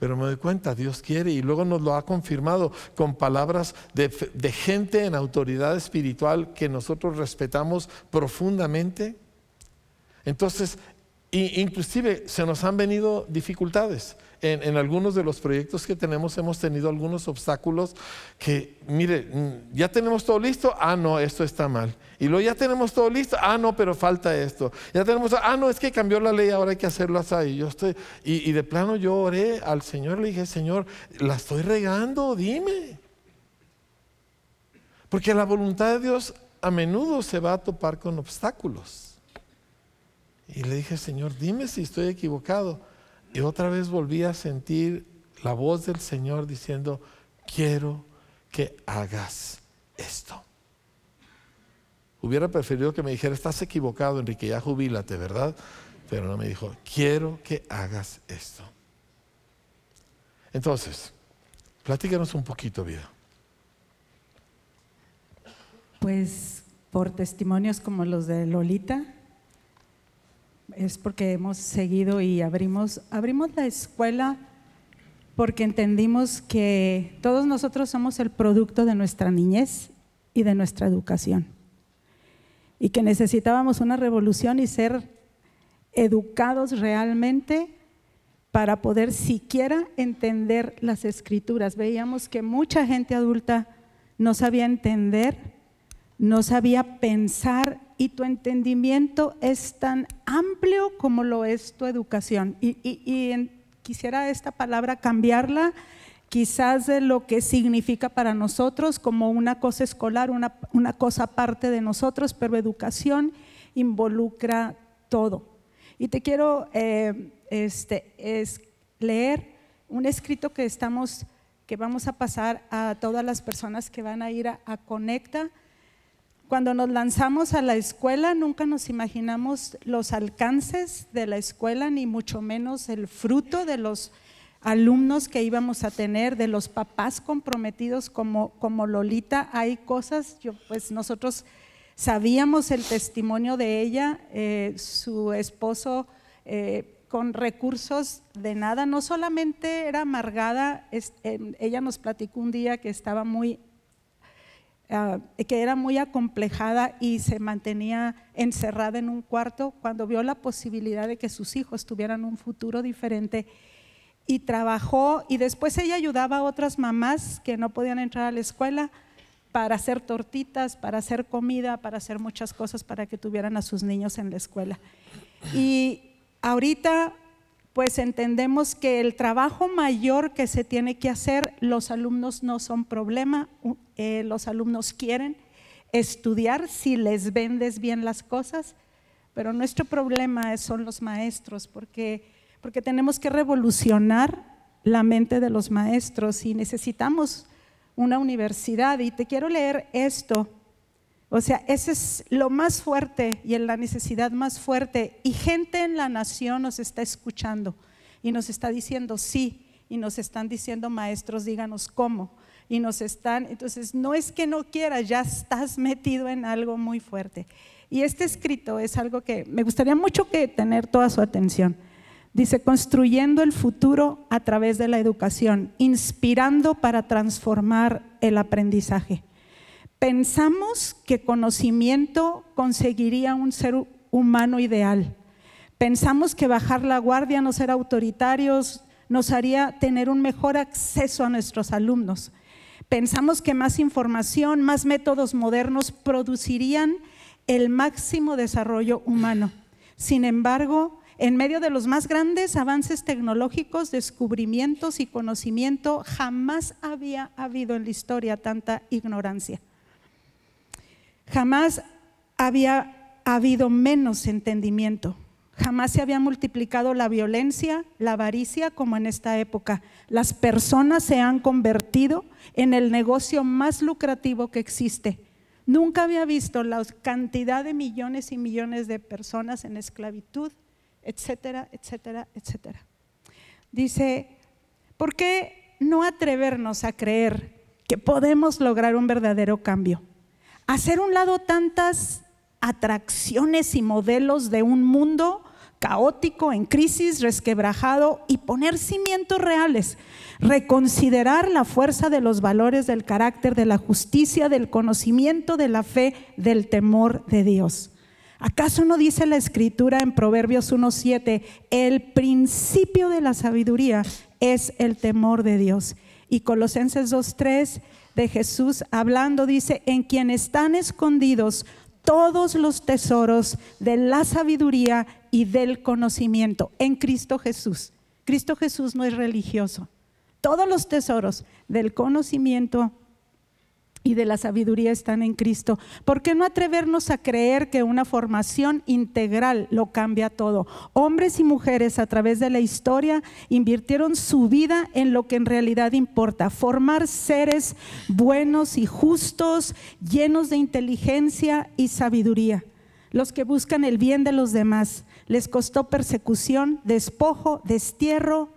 Speaker 1: Pero me doy cuenta, Dios quiere y luego nos lo ha confirmado con palabras de, gente en autoridad espiritual que nosotros respetamos profundamente. Entonces, inclusive se nos han venido dificultades en, algunos de los proyectos que tenemos hemos tenido algunos obstáculos que, mire, mm, ya tenemos todo listo, ah, no, esto está mal. Y luego ya tenemos todo listo, ah, no, pero falta esto. Ya tenemos, ah, no, es que cambió la ley, ahora hay que hacerlo así. Yo estoy, y, y de plano yo oré al Señor, le dije, Señor, la estoy regando, dime. Porque la voluntad de Dios a menudo se va a topar con obstáculos. Y le dije, Señor, dime si estoy equivocado. Y otra vez volví a sentir la voz del Señor diciendo, quiero que hagas esto. Hubiera preferido que me dijera, estás equivocado, Enrique, ya jubílate, ¿verdad? Pero no me dijo, quiero que hagas esto. Entonces, platícanos un poquito, vida.
Speaker 2: Pues por testimonios como los de Lolita, es porque hemos seguido y abrimos, abrimos la escuela porque entendimos que todos nosotros somos el producto de nuestra niñez y de nuestra educación. Y que necesitábamos una revolución y ser educados realmente para poder siquiera entender las escrituras. Veíamos que mucha gente adulta no sabía entender, no sabía pensar y tu entendimiento es tan amplio como lo es tu educación. Y, quisiera esta palabra cambiarla quizás de lo que significa para nosotros como una cosa escolar, una, cosa aparte de nosotros, pero educación involucra todo. Y te quiero eh, este, es leer un escrito que estamos, que vamos a pasar a todas las personas que van a ir a Conecta cuando nos lanzamos a la escuela nunca nos imaginamos los alcances de la escuela, ni mucho menos el fruto de los alumnos que íbamos a tener, de los papás comprometidos como, como Lolita. Hay cosas, yo, pues nosotros sabíamos el testimonio de ella, eh, su esposo eh, con recursos de nada, no solamente era amargada, ella nos platicó un día que estaba muy Ah, que era muy acomplejada y se mantenía encerrada en un cuarto cuando vio la posibilidad de que sus hijos tuvieran un futuro diferente y trabajó y después ella ayudaba a otras mamás que no podían entrar a la escuela para hacer tortitas, para hacer comida, para hacer muchas cosas para que tuvieran a sus niños en la escuela. Y ahorita pues entendemos que el trabajo mayor que se tiene que hacer, los alumnos no son problema, eh, los alumnos quieren estudiar si les vendes bien las cosas, pero nuestro problema son los maestros, porque, porque tenemos que revolucionar la mente de los maestros y necesitamos una universidad. Y te quiero leer esto o sea, ese es lo más fuerte y en la necesidad más fuerte. Y gente en la nación nos está escuchando y nos está diciendo sí, y nos están diciendo maestros, díganos cómo. Y nos están, entonces no es que no quieras, ya estás metido en algo muy fuerte. Y este escrito es algo que me gustaría mucho que tener toda su atención. Dice, construyendo el futuro a través de la educación, inspirando para transformar el aprendizaje. Pensamos que conocimiento conseguiría un ser humano ideal. Pensamos que bajar la guardia, no ser autoritarios, nos haría tener un mejor acceso a nuestros alumnos. Pensamos que más información, más métodos modernos producirían el máximo desarrollo humano. Sin embargo, en medio de los más grandes avances tecnológicos, descubrimientos y conocimiento, jamás había habido en la historia tanta ignorancia. Jamás había habido menos entendimiento, Jamás se había multiplicado la violencia, la avaricia como en esta época. Las personas se han convertido en el negocio más lucrativo que existe. Nunca había visto la cantidad de millones y millones de personas en esclavitud, etcétera, etcétera, etcétera. Dice, ¿por qué no atrevernos a creer que podemos lograr un verdadero cambio? Hacer un lado tantas atracciones y modelos de un mundo caótico, en crisis, resquebrajado y poner cimientos reales, reconsiderar la fuerza de los valores del carácter, de la justicia, del conocimiento, de la fe, del temor de Dios. ¿Acaso no dice la escritura en Proverbios 1.7, el principio de la sabiduría es el temor de Dios? Y Colosenses 2.3 de Jesús hablando dice, en quien están escondidos todos los tesoros de la sabiduría y del conocimiento en Cristo Jesús. Cristo Jesús no es religioso. Todos los tesoros del conocimiento y de la sabiduría están en Cristo. ¿Por qué no atrevernos a creer que una formación integral lo cambia todo? Hombres y mujeres a través de la historia invirtieron su vida en lo que en realidad importa, formar seres buenos y justos, llenos de inteligencia y sabiduría, los que buscan el bien de los demás. Les costó persecución, despojo, destierro,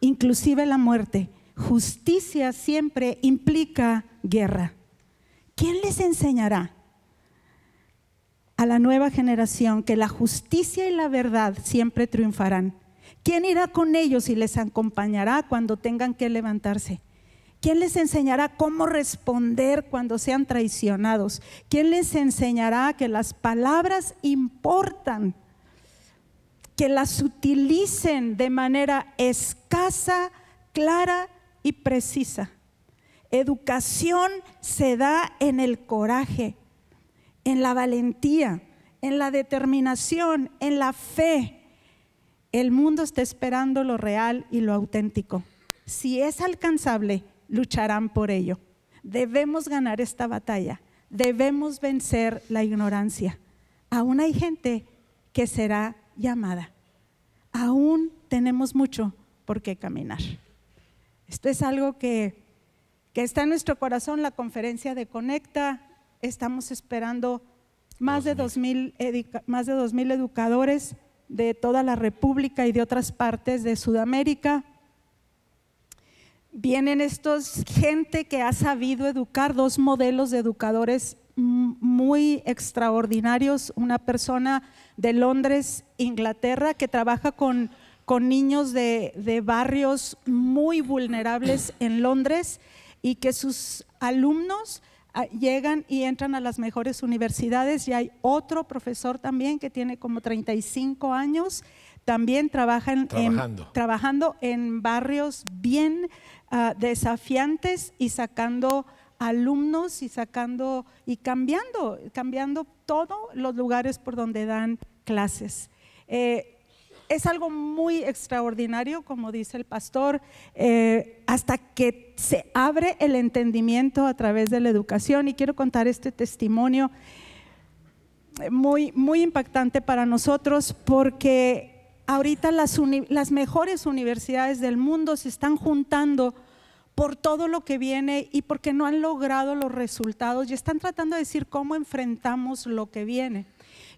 Speaker 2: inclusive la muerte. Justicia siempre implica guerra. ¿Quién les enseñará a la nueva generación que la justicia y la verdad siempre triunfarán? ¿Quién irá con ellos y les acompañará cuando tengan que levantarse? ¿Quién les enseñará cómo responder cuando sean traicionados? ¿Quién les enseñará que las palabras importan? Que las utilicen de manera escasa, clara y precisa. Educación se da en el coraje, en la valentía, en la determinación, en la fe. El mundo está esperando lo real y lo auténtico. Si es alcanzable, lucharán por ello. Debemos ganar esta batalla. Debemos vencer la ignorancia. Aún hay gente que será llamada. Aún tenemos mucho por qué caminar. Esto es algo que que está en nuestro corazón la conferencia de Conecta. Estamos esperando más de, 2000, más de 2.000 educadores de toda la República y de otras partes de Sudamérica. Vienen estos gente que ha sabido educar, dos modelos de educadores muy extraordinarios. Una persona de Londres, Inglaterra, que trabaja con, con niños de, de barrios muy vulnerables en Londres y que sus alumnos ah, llegan y entran a las mejores universidades. Y hay otro profesor también que tiene como 35 años, también trabaja en, trabajando. En, barrios bien ah, desafiantes y sacando alumnos y sacando y cambiando, cambiando todos los lugares por donde dan clases. Eh, es algo muy extraordinario, como dice el pastor, eh, hasta que se abre el entendimiento a través de la educación. Y quiero contar este testimonio muy, muy impactante para nosotros porque ahorita las, las mejores universidades del mundo se están juntando por todo lo que viene y porque no han logrado los resultados y están tratando de decir cómo enfrentamos lo que viene.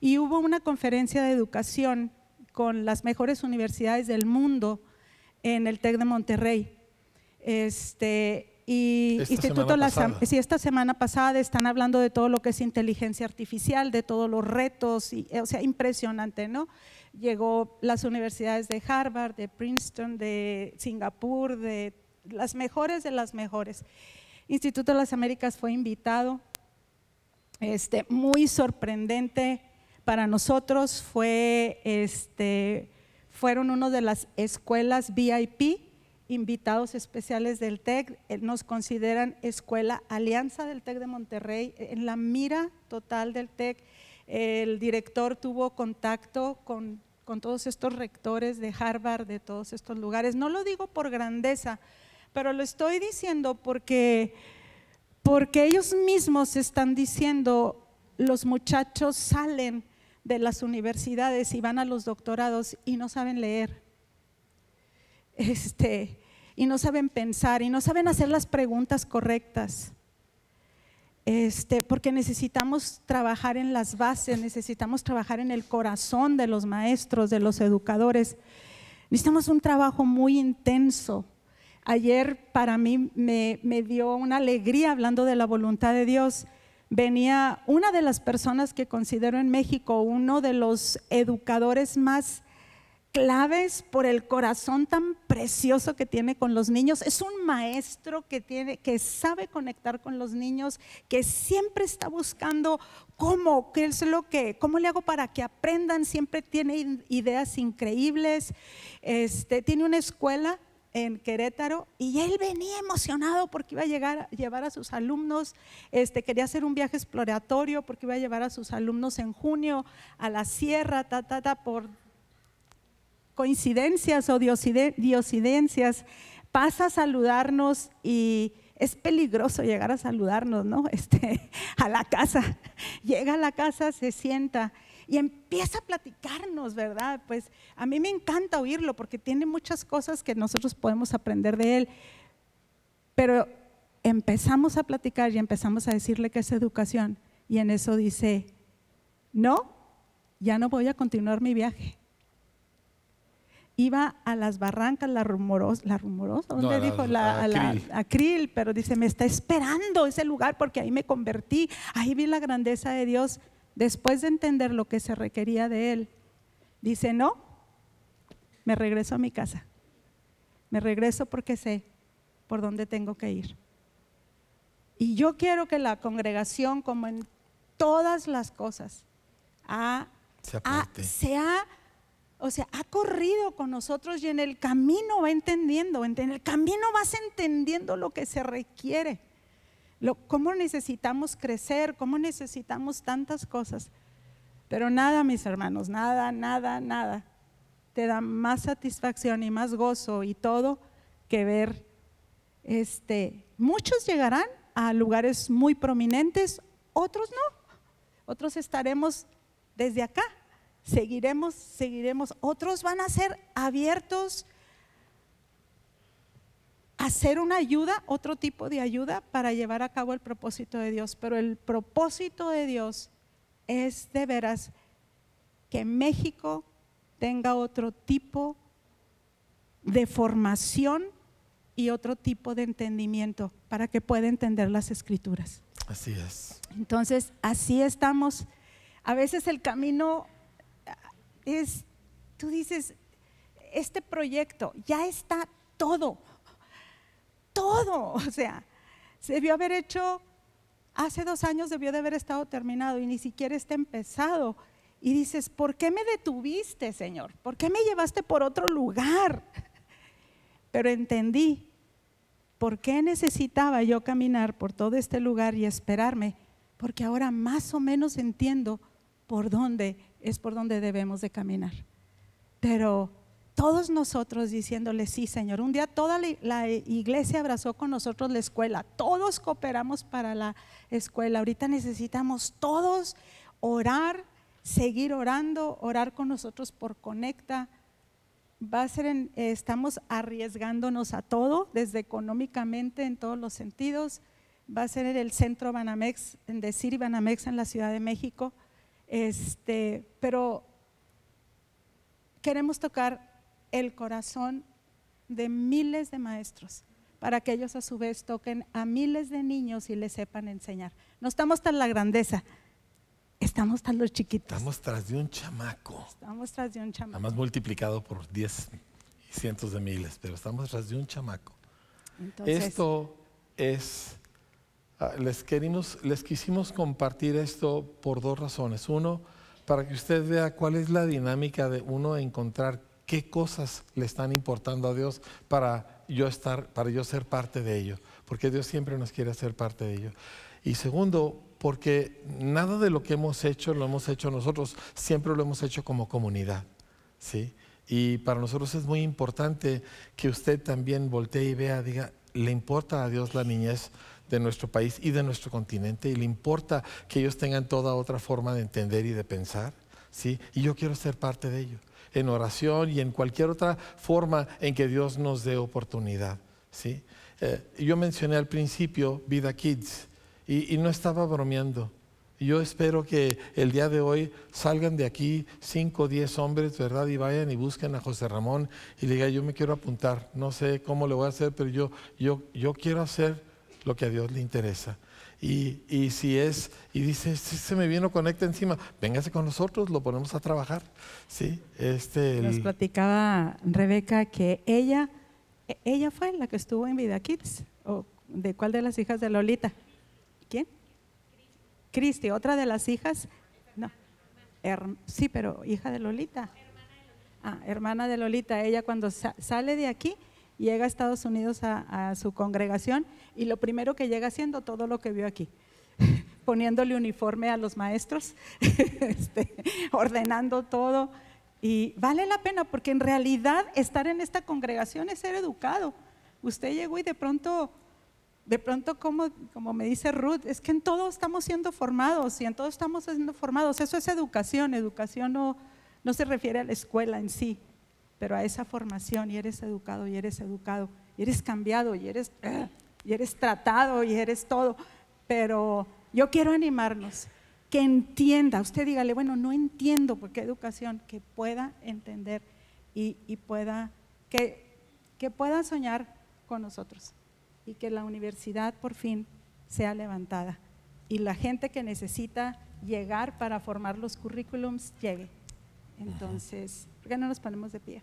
Speaker 2: Y hubo una conferencia de educación con las mejores universidades del mundo en el TEC de Monterrey. Este, y
Speaker 1: esta
Speaker 2: Instituto La sí, esta semana pasada están hablando de todo lo que es inteligencia artificial, de todos los retos, y, o sea, impresionante, ¿no? Llegó las universidades de Harvard, de Princeton, de Singapur, de las mejores de las mejores. Instituto de las Américas fue invitado, este, muy sorprendente para nosotros fue, este, fueron una de las escuelas VIP, invitados especiales del TEC, eh, nos consideran escuela alianza del TEC de Monterrey, en la mira total del TEC. El director tuvo contacto con, con todos estos rectores de Harvard, de todos estos lugares. No lo digo por grandeza, pero lo estoy diciendo porque, porque ellos mismos están diciendo, los muchachos salen de las universidades y van a los doctorados y no saben leer. Este, y no saben pensar y no saben hacer las preguntas correctas. Este, porque necesitamos trabajar en las bases, necesitamos trabajar en el corazón de los maestros, de los educadores. Necesitamos un trabajo muy intenso. Ayer para mí me, me dio una alegría hablando de la voluntad de Dios venía una de las personas que considero en México uno de los educadores más claves por el corazón tan precioso que tiene con los niños. Es un maestro que tiene que sabe conectar con los niños, que siempre está buscando cómo, qué es lo que, cómo le hago para que aprendan, siempre tiene ideas increíbles. Este, tiene una escuela en Querétaro y él venía emocionado porque iba a llegar llevar a sus alumnos, este, quería hacer un viaje exploratorio porque iba a llevar a sus alumnos en junio a la sierra, ta, ta, ta, por coincidencias o diosidencias, pasa a saludarnos y es peligroso llegar a saludarnos, ¿no? Este, a la casa, llega a la casa, se sienta y empieza a platicarnos, ¿verdad? Pues a mí me encanta oírlo porque tiene muchas cosas que nosotros podemos aprender de él. Pero empezamos a platicar y empezamos a decirle que es educación. Y en eso dice, no, ya no voy a continuar mi viaje. Iba a las barrancas, la rumorosa, la rumorosa, ¿dónde dijo? La, la, acril, pero dice, me está esperando ese lugar porque ahí me convertí, ahí vi la grandeza de Dios después de entender lo que se requería de él, dice, no, me regreso a mi casa. Me regreso porque sé por dónde tengo que ir. Y yo quiero que la congregación, como en todas las cosas, ha, se ha, o sea, ha corrido con nosotros y en el camino va entendiendo, en el camino vas entendiendo lo que se requiere cómo necesitamos crecer, cómo necesitamos tantas cosas. Pero nada, mis hermanos, nada, nada, nada te da más satisfacción y más gozo y todo que ver este muchos llegarán a lugares muy prominentes, otros no. Otros estaremos desde acá. Seguiremos, seguiremos. Otros van a ser abiertos hacer una ayuda, otro tipo de ayuda para llevar a cabo el propósito de Dios. Pero el propósito de Dios es de veras que México tenga otro tipo de formación y otro tipo de entendimiento para que pueda entender las escrituras.
Speaker 1: Así es.
Speaker 2: Entonces, así estamos. A veces el camino es, tú dices, este proyecto ya está todo todo. O sea, se debió haber hecho, hace dos años debió de haber estado terminado y ni siquiera está empezado. Y dices, ¿por qué me detuviste, Señor? ¿Por qué me llevaste por otro lugar? Pero entendí por qué necesitaba yo caminar por todo este lugar y esperarme, porque ahora más o menos entiendo por dónde es por donde debemos de caminar. Pero todos nosotros diciéndole, sí, Señor. Un día toda la iglesia abrazó con nosotros la escuela, todos cooperamos para la escuela. Ahorita necesitamos todos orar, seguir orando, orar con nosotros por Conecta. Va a ser estamos arriesgándonos a todo, desde económicamente en todos los sentidos. Va a ser en el centro Banamex, en decir Banamex en la Ciudad de México. Este, pero queremos tocar el corazón de miles de maestros para que ellos a su vez toquen a miles de niños y les sepan enseñar. No estamos tan la grandeza, estamos tan los chiquitos.
Speaker 1: Estamos tras de un chamaco.
Speaker 2: Estamos tras de un chamaco.
Speaker 1: Además multiplicado por diez y cientos de miles, pero estamos tras de un chamaco. esto es, ah, les, querimos, les quisimos compartir esto por dos razones. Uno, para que usted vea cuál es la dinámica de uno encontrar qué cosas le están importando a Dios para yo estar, para yo ser parte de ello, porque Dios siempre nos quiere hacer parte de ello. Y segundo, porque nada de lo que hemos hecho lo hemos hecho nosotros, siempre lo hemos hecho como comunidad, ¿sí? Y para nosotros es muy importante que usted también voltee y vea, diga, le importa a Dios la niñez de nuestro país y de nuestro continente y le importa que ellos tengan toda otra forma de entender y de pensar. ¿sí? Y yo quiero ser parte de ello, en oración y en cualquier otra forma en que Dios nos dé oportunidad, ¿sí? Eh, yo mencioné al principio Vida Kids y, no estaba bromeando. Yo espero que el día de hoy salgan de aquí cinco o diez hombres, ¿verdad? Y vayan y busquen a José Ramón y le digan, yo me quiero apuntar. No sé cómo le voy a hacer, pero yo, yo, yo quiero hacer lo que a Dios le interesa. Y, y si es, y dice, si se me vino, conecta encima, véngase con nosotros, lo ponemos a trabajar. ¿sí? Este,
Speaker 2: Nos platicaba Rebeca que ella, e- ella fue la que estuvo en Vida Kids. ¿O ¿De cuál de las hijas de Lolita? ¿Quién? Cristi, otra de las hijas. No. Sí, pero hija de Lolita. Ah, hermana de Lolita. Ella cuando sa- sale de aquí, llega a Estados Unidos a, su congregación y lo primero que llega haciendo todo lo que vio aquí. Poniéndole uniforme a los maestros, este, ordenando todo. Y vale la pena porque en realidad estar en esta congregación es ser educado. Usted llegó y de pronto, de pronto como, como me dice Ruth, es que en todo estamos siendo formados y en todo estamos siendo formados. Eso es educación. Educación no, no se refiere a la escuela en sí, pero a esa formación y eres educado y eres educado y eres cambiado y eres, y eres tratado y eres todo. Pero yo quiero animarnos que entienda, usted dígale, bueno, no entiendo por qué educación, que pueda entender y, y pueda, que, que pueda soñar con nosotros y que la universidad por fin sea levantada y la gente que necesita llegar para formar los currículums llegue. Entonces, ¿por qué no nos ponemos de pie?